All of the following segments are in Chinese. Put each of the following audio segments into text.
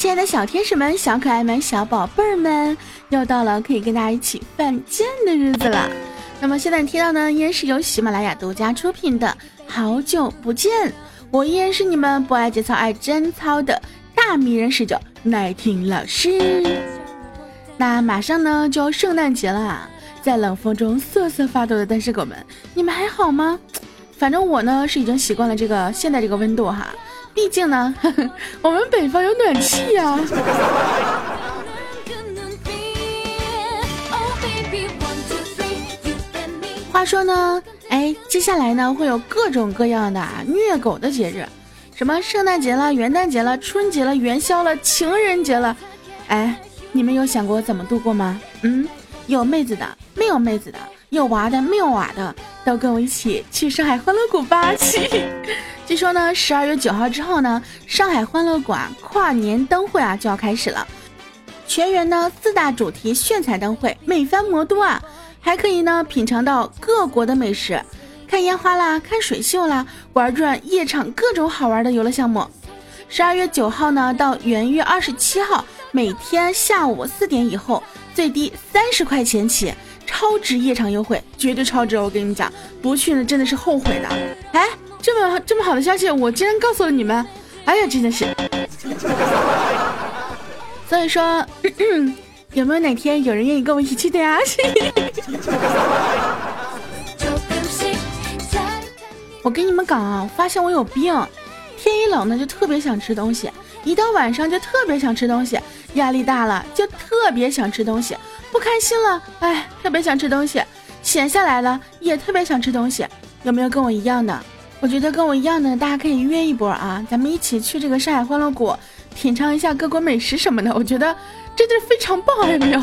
亲爱的小天使们、小可爱们、小宝贝儿们，又到了可以跟大家一起犯贱的日子了。那么现在听到呢，依然是由喜马拉雅独家出品的《好久不见》，我依然是你们不爱节操爱贞操的大迷人使者奶婷老师。那马上呢就要圣诞节了，在冷风中瑟瑟发抖的单身狗们，你们还好吗？反正我呢是已经习惯了这个现在这个温度哈。毕竟呢，我们北方有暖气呀。话说呢，哎，接下来呢会有各种各样的虐狗的节日，什么圣诞节了、元旦节了、春节了、元宵了、情人节了，哎，你们有想过怎么度过吗？嗯，有妹子的，没有妹子的，有娃的，没有娃的，都跟我一起去上海欢乐谷吧去。据说呢，十二月九号之后呢，上海欢乐谷啊跨年灯会啊就要开始了，全员呢四大主题炫彩灯会，美翻魔都啊，还可以呢品尝到各国的美食，看烟花啦，看水秀啦，玩转夜场各种好玩的游乐项目。十二月九号呢到元月二十七号，每天下午四点以后，最低三十块钱起，超值夜场优惠，绝对超值！我跟你讲，不去呢真的是后悔的。哎。这么这么好的消息，我竟然告诉了你们！哎呀，真的是。所以说，有没有哪天有人愿意跟我一起去的呀？我跟你们讲啊，发现我有病，天一冷呢就特别想吃东西，一到晚上就特别想吃东西，压力大了就特别想吃东西，不开心了哎特别想吃东西，闲下来了也特别想吃东西，有没有跟我一样的？我觉得跟我一样的，大家可以约一波啊，咱们一起去这个上海欢乐谷，品尝一下各国美食什么的。我觉得真的非常棒，有没有？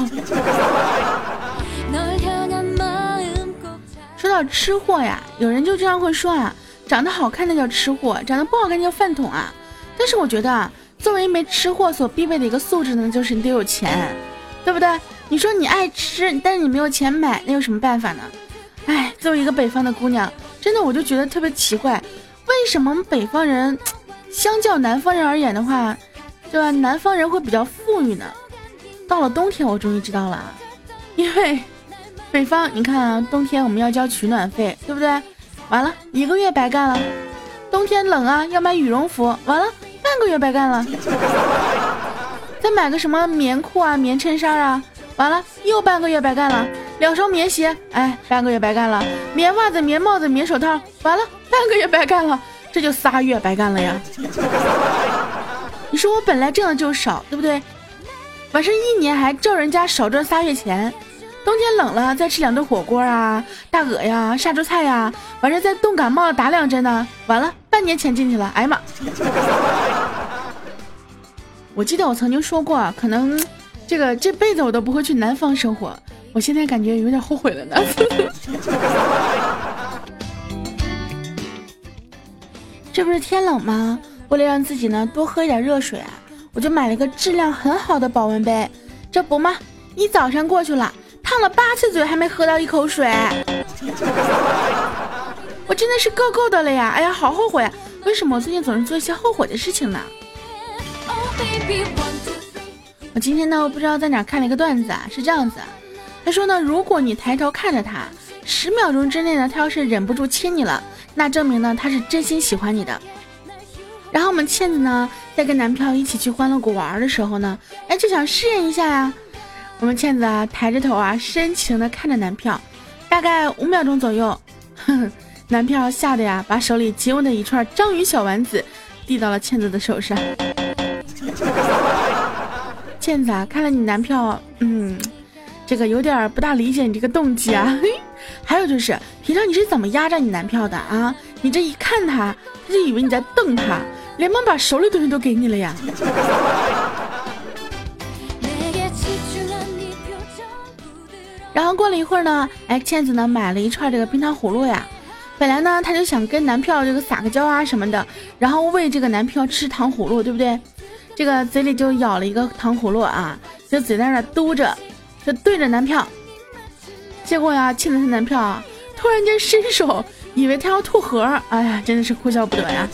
说到吃货呀，有人就这样会说啊，长得好看的叫吃货，长得不好看叫饭桶啊。但是我觉得啊，作为一枚吃货所必备的一个素质呢，就是你得有钱，对不对？你说你爱吃，但是你没有钱买，那有什么办法呢？哎，作为一个北方的姑娘。真的，我就觉得特别奇怪，为什么北方人相较南方人而言的话，对吧？南方人会比较富裕呢？到了冬天，我终于知道了，因为北方，你看啊，冬天我们要交取暖费，对不对？完了一个月白干了。冬天冷啊，要买羽绒服，完了半个月白干了。再买个什么棉裤啊、棉衬衫啊，完了又半个月白干了。两双棉鞋，哎，半个月白干了；棉袜子、棉帽子、棉手套，完了，半个月白干了，这就仨月白干了呀！你说我本来挣的就少，对不对？完事一年还照人家少赚仨月钱，冬天冷了再吃两顿火锅啊，大鹅呀，杀猪菜呀，完事再冻感冒打两针呢，完了，半年钱进去了，哎呀妈！我记得我曾经说过，可能这个这辈子我都不会去南方生活。我现在感觉有点后悔了呢。这不是天冷吗？为了让自己呢多喝一点热水啊，我就买了个质量很好的保温杯。这不吗？一早上过去了，烫了八次嘴还没喝到一口水。我真的是够够的了呀！哎呀，好后悔！为什么我最近总是做一些后悔的事情呢？我今天呢，我不知道在哪看了一个段子啊，是这样子。他说呢，如果你抬头看着他，十秒钟之内呢，他要是忍不住亲你了，那证明呢他是真心喜欢你的。然后我们倩子呢，在跟男票一起去欢乐谷玩的时候呢，哎，就想试验一下呀。我们倩子啊，抬着头啊，深情的看着男票，大概五秒钟左右，男票吓得呀，把手里紧握的一串章鱼小丸子递到了倩子的手上。倩子啊，看了你男票，嗯。这个有点不大理解你这个动机啊，还有就是平常你是怎么压榨你男票的啊？你这一看他，他就以为你在瞪他，连忙把手里东西都给你了呀。然后过了一会儿呢，哎，倩子呢买了一串这个冰糖葫芦呀，本来呢他就想跟男票这个撒个娇啊什么的，然后喂这个男票吃糖葫芦，对不对？这个嘴里就咬了一个糖葫芦啊，就嘴在那嘟着。就对着男票，结果呀，亲了他男票啊，突然间伸手，以为他要吐核，哎呀，真的是哭笑不得呀。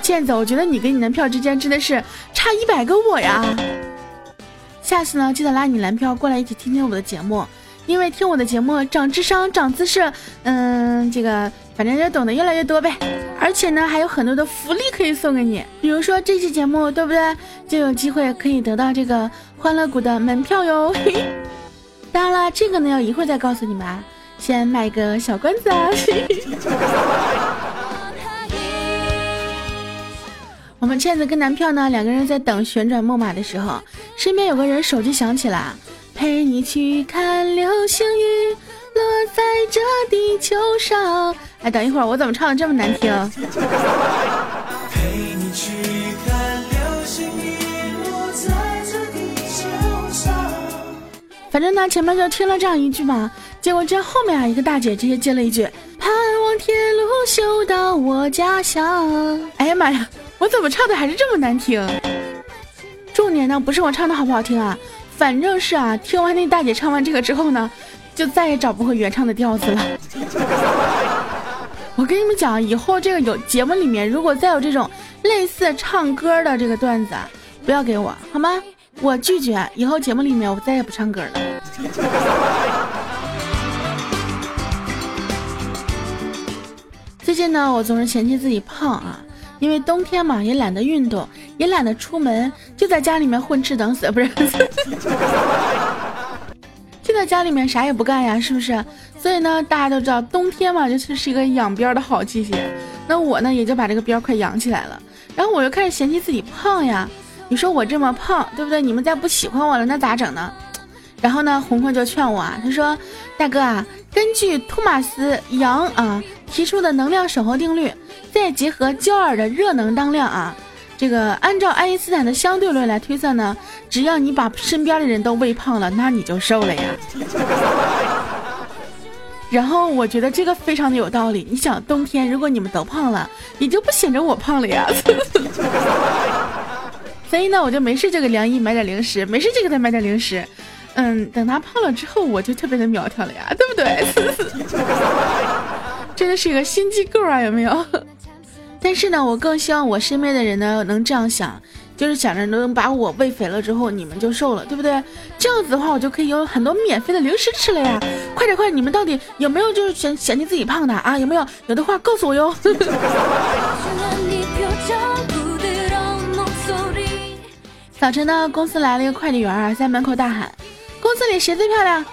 倩子，我觉得你跟你男票之间真的是差一百个我呀。下次呢，记得拉你男票过来一起听听我的节目，因为听我的节目长智商、长姿势，嗯，这个反正就懂得越来越多呗。而且呢，还有很多的福利可以送给你，比如说这期节目，对不对？就有机会可以得到这个欢乐谷的门票哟。嘿 当然了，这个呢要一会儿再告诉你们，啊，先卖个小关子啊。我们倩子跟男票呢两个人在等旋转木马的时候，身边有个人手机响起了，陪你去看流星雨落在这地球上。哎，等一会儿，我怎么唱的这么难听？陪你去看流星雨落在这地球上。反正呢，前面就听了这样一句嘛，结果这后面啊，一个大姐直接接了一句：“盼望铁路修到我家乡。”哎呀妈呀，我怎么唱的还是这么难听？重点呢不是我唱的好不好听啊，反正是啊，听完那大姐唱完这个之后呢，就再也找不回原唱的调子了。我跟你们讲，以后这个有节目里面如果再有这种类似唱歌的这个段子，不要给我好吗？我拒绝，以后节目里面我再也不唱歌了。最近呢，我总是嫌弃自己胖啊，因为冬天嘛，也懒得运动，也懒得出门，就在家里面混吃等死，不是？就在家里面啥也不干呀，是不是？所以呢，大家都知道冬天嘛，就是是一个养膘的好季节。那我呢，也就把这个膘快养起来了，然后我又开始嫌弃自己胖呀。你说我这么胖，对不对？你们再不喜欢我了，那咋整呢？然后呢，红红就劝我啊，他说：“大哥啊，根据托马斯杨啊提出的能量守恒定律，再结合焦耳的热能当量啊，这个按照爱因斯坦的相对论来推算呢，只要你把身边的人都喂胖了，那你就瘦了呀。然后我觉得这个非常的有道理。你想，冬天如果你们都胖了，也就不显着我胖了呀。”所以呢，我就没事就给梁毅买点零食，没事就给他买点零食。嗯，等他胖了之后，我就特别的苗条了呀，对不对？是个心机构啊，有没有？但是呢，我更希望我身边的人呢能这样想，就是想着能把我喂肥了之后，你们就瘦了，对不对？这样子的话，我就可以有很多免费的零食吃了呀！快点，快，你们到底有没有就是嫌嫌弃自己胖的啊？有没有？有的话告诉我哟。早晨呢，公司来了一个快递员啊，在门口大喊：“公司里谁最漂亮？”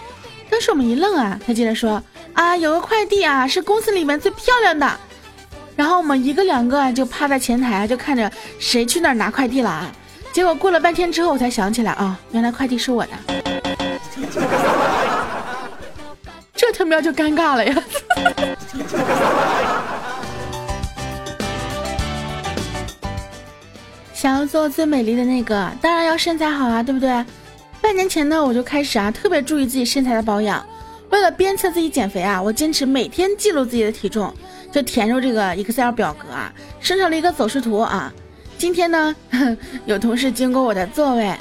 当时我们一愣啊，他接着说：“啊，有个快递啊，是公司里面最漂亮的。”然后我们一个两个就趴在前台，就看着谁去那儿拿快递了啊。结果过了半天之后，我才想起来啊，原来快递是我的。这他喵就尴尬了呀！想要做最美丽的那个，当然要身材好啊，对不对？半年前呢，我就开始啊，特别注意自己身材的保养。为了鞭策自己减肥啊，我坚持每天记录自己的体重，就填入这个 Excel 表格啊，生成了一个走势图啊。今天呢，有同事经过我的座位，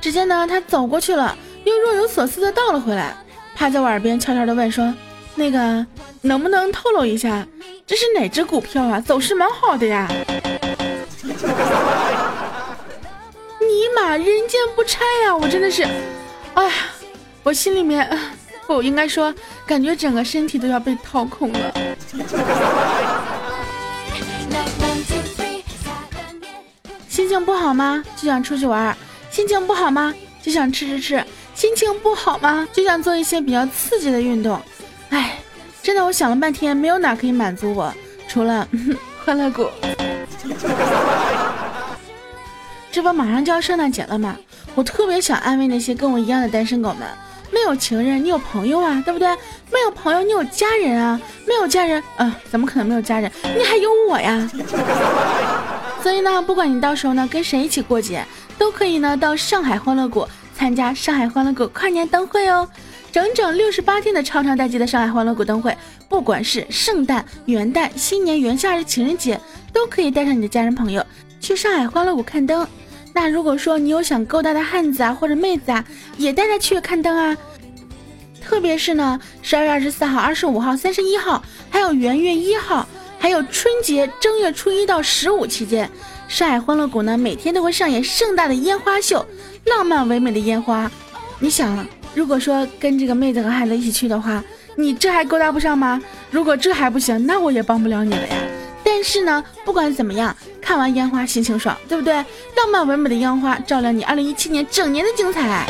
只见呢他走过去了，又若有所思的倒了回来，趴在我耳边悄悄的问说：“那个能不能透露一下，这是哪只股票啊？走势蛮好的呀。”尼玛，人间不拆呀！我真的是，哎呀，我心里面，不应该说，感觉整个身体都要被掏空了。心情不好吗？就想出去玩。心情不好吗？就想吃吃吃。心情不好吗？就想做一些比较刺激的运动。哎，真的，我想了半天，没有哪可以满足我，除了欢乐谷。这不马上就要圣诞节了吗？我特别想安慰那些跟我一样的单身狗们，没有情人，你有朋友啊，对不对？没有朋友，你有家人啊，没有家人，嗯，怎么可能没有家人？你还有我呀！所以呢，不管你到时候呢跟谁一起过节，都可以呢到上海欢乐谷参加上海欢乐谷跨年灯会哦，整整六十八天的超长待机的上海欢乐谷灯会，不管是圣诞、元旦、新年、元夏日、情人节，都可以带上你的家人朋友去上海欢乐谷看灯。那如果说你有想勾搭的汉子啊或者妹子啊，也带他去看灯啊。特别是呢，十二月二十四号、二十五号、三十一号，还有元月一号，还有春节正月初一到十五期间，上海欢乐谷呢每天都会上演盛大的烟花秀，浪漫唯美的烟花。你想，如果说跟这个妹子和汉子一起去的话，你这还勾搭不上吗？如果这还不行，那我也帮不了你了呀。但是呢，不管怎么样，看完烟花心情爽，对不对？浪漫唯美的烟花照亮你二零一七年整年的精彩。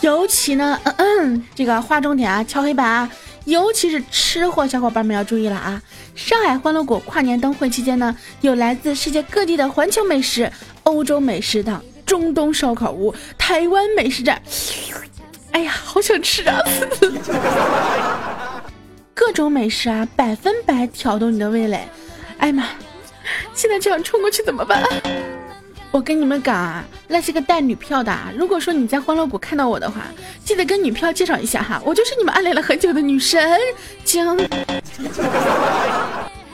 尤其呢，嗯嗯，这个划重点啊，敲黑板啊，尤其是吃货小伙伴们要注意了啊！上海欢乐谷跨年灯会期间呢，有来自世界各地的环球美食、欧洲美食档、中东烧烤屋、台湾美食站，哎呀，好想吃啊！各种美食啊，百分百挑动你的味蕾。哎呀妈，现在这样冲过去怎么办？我跟你们讲啊，那是个带女票的。如果说你在欢乐谷看到我的话，记得跟女票介绍一下哈，我就是你们暗恋了很久的女神经。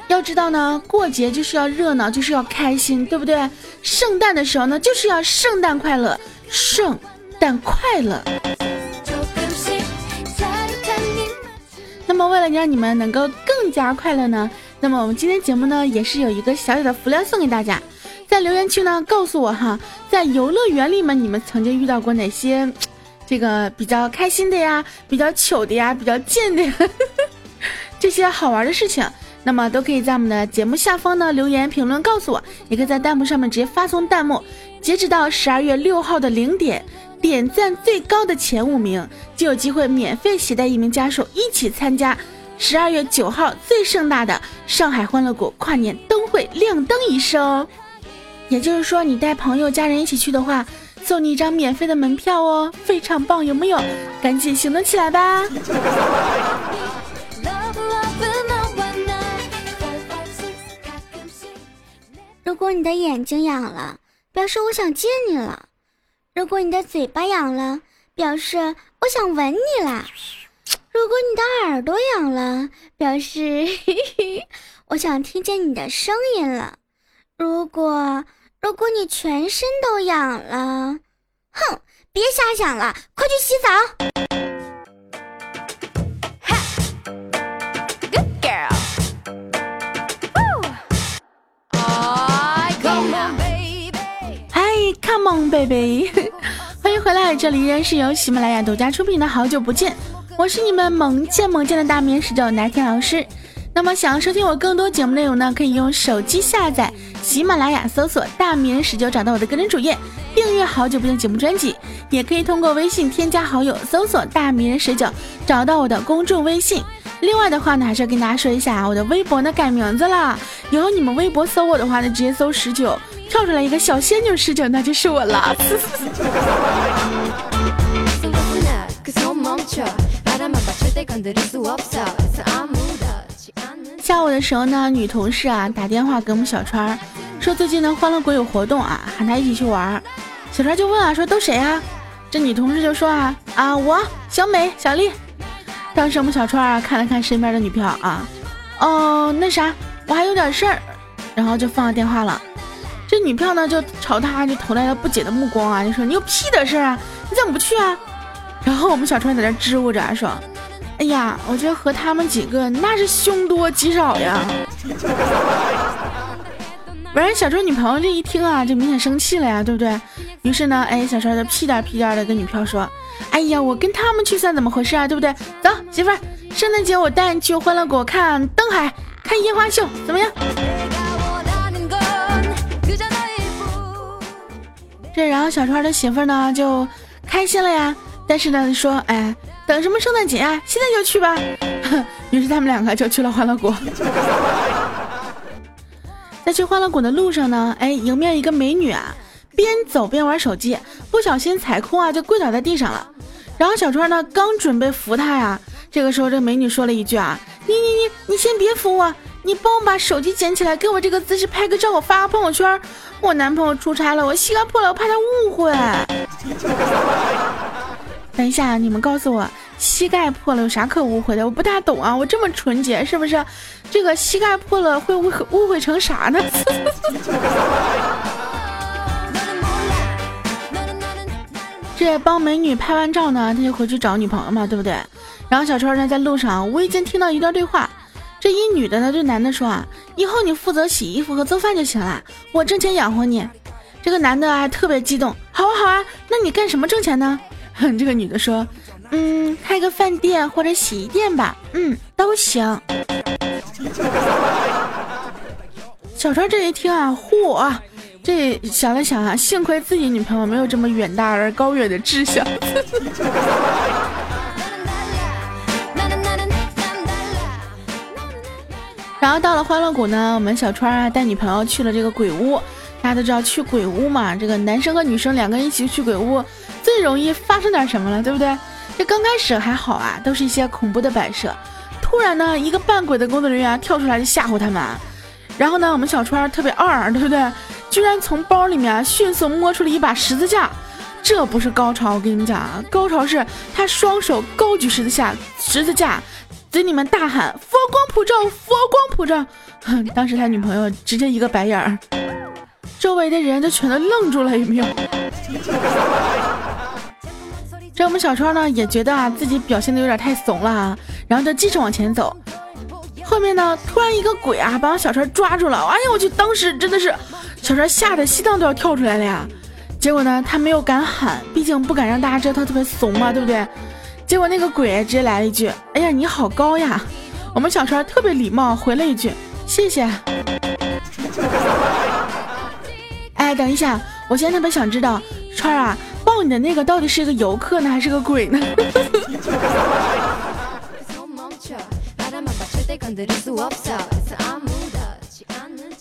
要知道呢，过节就是要热闹，就是要开心，对不对？圣诞的时候呢，就是要圣诞快乐，圣诞快乐。那么为了让你们能够更加快乐呢，那么我们今天节目呢，也是有一个小小的福利送给大家。在留言区呢，告诉我哈，在游乐园里面你们曾经遇到过哪些这个比较开心的呀，比较糗的呀，比较贱的呀，这些好玩的事情，那么都可以在我们的节目下方呢留言评论告诉我，也可以在弹幕上面直接发送弹幕。截止到十二月六号的零点，点赞最高的前五名就有机会免费携带一名家属一起参加十二月九号最盛大的上海欢乐谷跨年灯会亮灯仪式哦。也就是说，你带朋友、家人一起去的话，送你一张免费的门票哦，非常棒，有没有？赶紧行动起来吧！如果你的眼睛痒了，表示我想见你了；如果你的嘴巴痒了，表示我想吻你啦；如果你的耳朵痒了，表示 我想听见你的声音了；如果……如果你全身都痒了，哼，别瞎想了，快去洗澡。Good girl。Hi，come on baby，欢迎回来，这里依然是由喜马拉雅独家出品的《好久不见》，我是你们萌见萌见的大棉石榴拿天老师。那么想要收听我更多节目内容呢，可以用手机下载喜马拉雅，搜索“大名人十九”，找到我的个人主页，订阅好久不见节目专辑。也可以通过微信添加好友，搜索“大名人十九”，找到我的公众微信。另外的话呢，还是要跟大家说一下啊，我的微博呢改名字了。以后你们微博搜我的话呢，直接搜十九，跳出来一个小仙女十九，那就是我了。下午的时候呢，女同事啊打电话给我们小川，说最近呢欢乐谷有活动啊，喊他一起去玩。小川就问啊，说都谁啊？这女同事就说啊啊我小美小丽。当时我们小川啊看了看身边的女票啊，哦那啥我还有点事儿，然后就放了电话了。这女票呢就朝他就投来了不解的目光啊，就说你有屁的事啊？你怎么不去啊？然后我们小川在那支吾着说。哎呀，我觉得和他们几个那是凶多吉少呀。不然小川女朋友这一听啊，就明显生气了呀，对不对？于是呢，哎，小川就屁颠屁颠的跟女票说：“哎呀，我跟他们去算怎么回事啊？对不对？走，媳妇儿，圣诞节我带你去欢乐谷看灯海，看烟花秀，怎么样？”这然后小川的媳妇儿呢就开心了呀，但是呢说，哎。等什么圣诞节啊？现在就去吧。于是他们两个就去了欢乐谷。在去欢乐谷的路上呢，哎，迎面一个美女啊，边走边玩手机，不小心踩空啊，就跪倒在地上了。然后小川呢，刚准备扶她呀，这个时候这美女说了一句啊：“你你你你先别扶我，你帮我把手机捡起来，给我这个姿势拍个照，我发个朋友圈。我男朋友出差了，我膝盖破了，我怕他误会。” 等一下，你们告诉我，膝盖破了有啥可误会的？我不大懂啊，我这么纯洁，是不是？这个膝盖破了会误会误会成啥呢？这帮美女拍完照呢，他就回去找女朋友嘛，对不对？然后小川呢在路上无意间听到一段对话，这一女的呢对男的说啊，以后你负责洗衣服和做饭就行了，我挣钱养活你。这个男的还特别激动，好啊好啊，那你干什么挣钱呢？哼 这个女的说，嗯，开个饭店或者洗衣店吧，嗯，都行。小川这一听啊，嚯，这想了想啊，幸亏自己女朋友没有这么远大而高远的志向。然后到了欢乐谷呢，我们小川啊带女朋友去了这个鬼屋。大家都知道去鬼屋嘛，这个男生和女生两个人一起去鬼屋，最容易发生点什么了，对不对？这刚开始还好啊，都是一些恐怖的摆设。突然呢，一个扮鬼的工作人员跳出来就吓唬他们。然后呢，我们小川特别二，对不对？居然从包里面迅速摸出了一把十字架。这不是高潮，我跟你们讲啊，高潮是他双手高举十字架，十字架。嘴里面大喊“佛光普照，佛光普照”，哼当时他女朋友直接一个白眼儿，周围的人就全都愣住了，有没有？这我们小川呢也觉得啊自己表现的有点太怂了啊，然后就继续往前走。后面呢突然一个鬼啊把我小川抓住了，哎呀我去！当时真的是小川吓得心脏都要跳出来了呀。结果呢他没有敢喊，毕竟不敢让大家知道他特别怂嘛，对不对？结果那个鬼直接来了一句：“哎呀，你好高呀！”我们小川特别礼貌回了一句：“谢谢。”哎，等一下，我现在特别想知道，川啊，抱你的那个到底是一个游客呢，还是个鬼呢？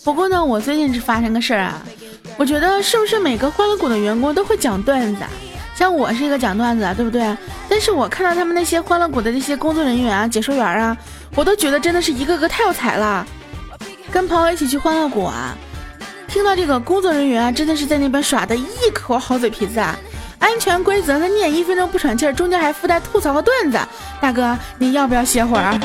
不过呢，我最近是发生个事儿啊，我觉得是不是每个欢乐谷的员工都会讲段子？啊像我是一个讲段子，对不对？但是我看到他们那些欢乐谷的那些工作人员啊、解说员啊，我都觉得真的是一个个太有才了。跟朋友一起去欢乐谷啊，听到这个工作人员啊，真的是在那边耍的一口好嘴皮子啊！安全规则他念一分钟不喘气儿，中间还附带吐槽和段子。大哥，你要不要歇会儿？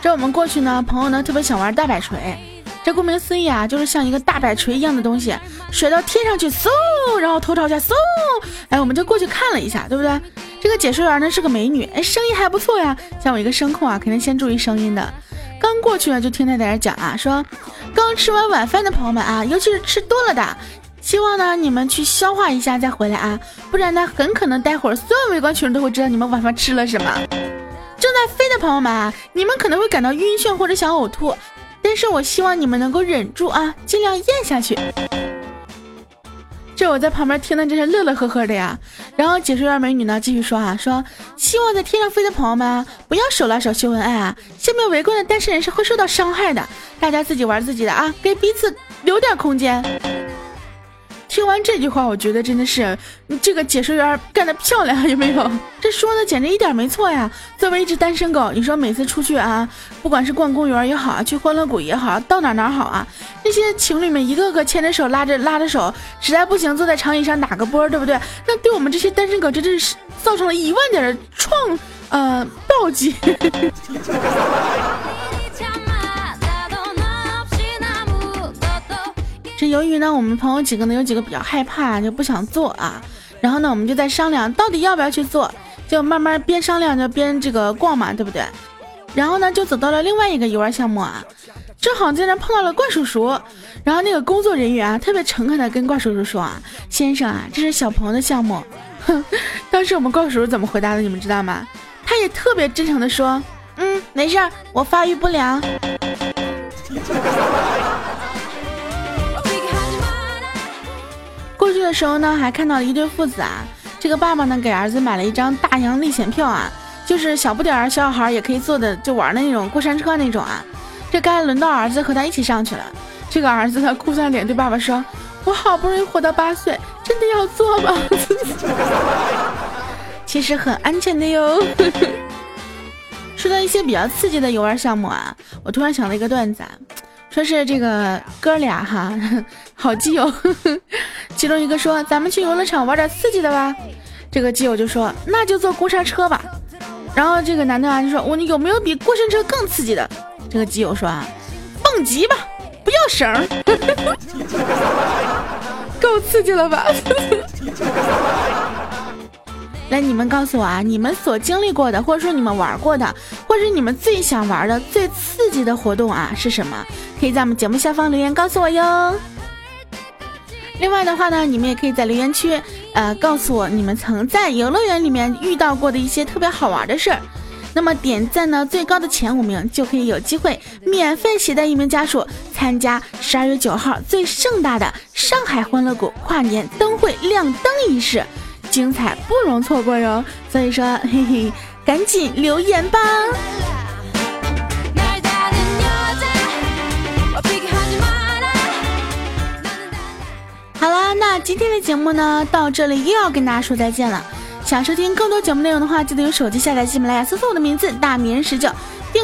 这我们过去呢，朋友呢特别想玩大摆锤。这顾名思义啊，就是像一个大摆锤一样的东西，甩到天上去，嗖，然后头朝下，嗖，哎，我们就过去看了一下，对不对？这个解说员呢是个美女，哎，声音还不错呀。像我一个声控啊，肯定先注意声音的。刚过去呢，就听她在那讲啊，说刚吃完晚饭的朋友们啊，尤其是吃多了的，希望呢你们去消化一下再回来啊，不然呢很可能待会儿所有围观群众都会知道你们晚上吃了什么。正在飞的朋友们啊，你们可能会感到晕眩或者想呕吐。但是我希望你们能够忍住啊，尽量咽下去。这我在旁边听的真是乐乐呵呵的呀。然后解说员美女呢继续说啊，说希望在天上飞的朋友们，不要手拉手秀恩爱啊，下面围观的单身人士会受到伤害的，大家自己玩自己的啊，给彼此留点空间。听完这句话，我觉得真的是你这个解说员干得漂亮，有没有？这说的简直一点没错呀！作为一只单身狗，你说每次出去啊，不管是逛公园也好啊，去欢乐谷也好，到哪哪好啊，那些情侣们一个个牵着手，拉着拉着手，实在不行坐在长椅上打个波，对不对？那对我们这些单身狗，真的是造成了一万点的创呃暴击。这由于呢，我们朋友几个呢有几个比较害怕，就不想做啊。然后呢，我们就在商量到底要不要去做，就慢慢边商量着边这个逛嘛，对不对？然后呢，就走到了另外一个游玩项目啊，正好在那碰到了怪叔叔。然后那个工作人员啊，特别诚恳的跟怪叔叔说啊：“先生啊，这是小朋友的项目。”哼，当时我们怪叔叔怎么回答的？你们知道吗？他也特别真诚的说：“嗯，没事儿，我发育不良。”出去的时候呢，还看到了一对父子啊。这个爸爸呢，给儿子买了一张大洋历险票啊，就是小不点儿小小孩也可以坐的，就玩的那种过山车那种啊。这该轮到儿子和他一起上去了。这个儿子他哭丧脸对爸爸说：“我好不容易活到八岁，真的要坐吗？” 其实很安全的哟。说到一些比较刺激的游玩项目啊，我突然想了一个段子。啊。说是这个哥俩哈，好基友，其中一个说：“咱们去游乐场玩点刺激的吧。”这个基友就说：“那就坐过山车吧。”然后这个男的啊就说：“我你有没有比过山车更刺激的？”这个基友说：“啊，蹦极吧，不要绳，够刺激了吧？”来，你们告诉我啊，你们所经历过的，或者说你们玩过的，或者你们最想玩的、最刺激的活动啊是什么？可以在我们节目下方留言告诉我哟。另外的话呢，你们也可以在留言区，呃，告诉我你们曾在游乐园里面遇到过的一些特别好玩的事儿。那么点赞呢最高的前五名就可以有机会免费携带一名家属参加十二月九号最盛大的上海欢乐谷跨年灯会亮灯仪式，精彩不容错过哟。所以说，嘿嘿，赶紧留言吧。好了，那今天的节目呢，到这里又要跟大家说再见了。想收听更多节目内容的话，记得用手机下载喜马拉雅，搜索我的名字“大明十九”，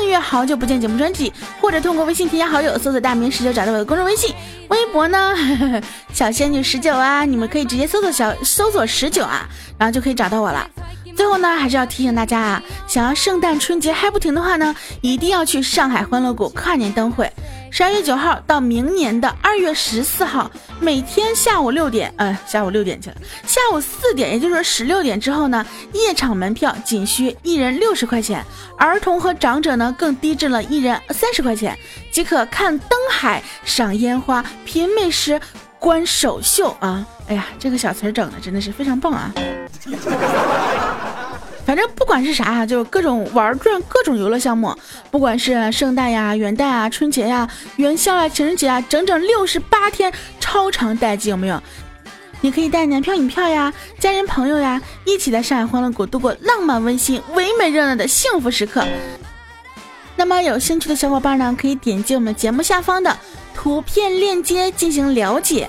订阅“好久不见”节目专辑，或者通过微信添加好友，搜索“大明十九”找到我的公众微信。微博呢，小仙女十九啊，你们可以直接搜索小搜索十九啊，然后就可以找到我了。最后呢，还是要提醒大家啊，想要圣诞春节嗨不停的话呢，一定要去上海欢乐谷跨年灯会。十二月九号到明年的二月十四号，每天下午六点，呃，下午六点去了，下午四点，也就是说十六点之后呢，夜场门票仅需一人六十块钱，儿童和长者呢更低至了一人三十块钱，即可看灯海、赏烟花、品美食、观首秀啊！哎呀，这个小词儿整的真的是非常棒啊！反正不管是啥，就是各种玩转各种游乐项目，不管是圣诞呀、元旦啊、春节呀、元宵啊、情人节啊，整整六十八天超长待机，有没有？你可以带男票、女票呀，家人朋友呀，一起在上海欢乐谷度过浪漫温馨、唯美热闹的幸福时刻。那么有兴趣的小伙伴呢，可以点击我们节目下方的图片链接进行了解。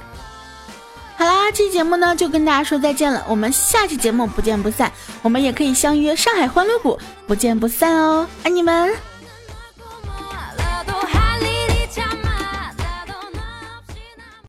好啦，这期节目呢就跟大家说再见了，我们下期节目不见不散。我们也可以相约上海欢乐谷，不见不散哦，爱你们。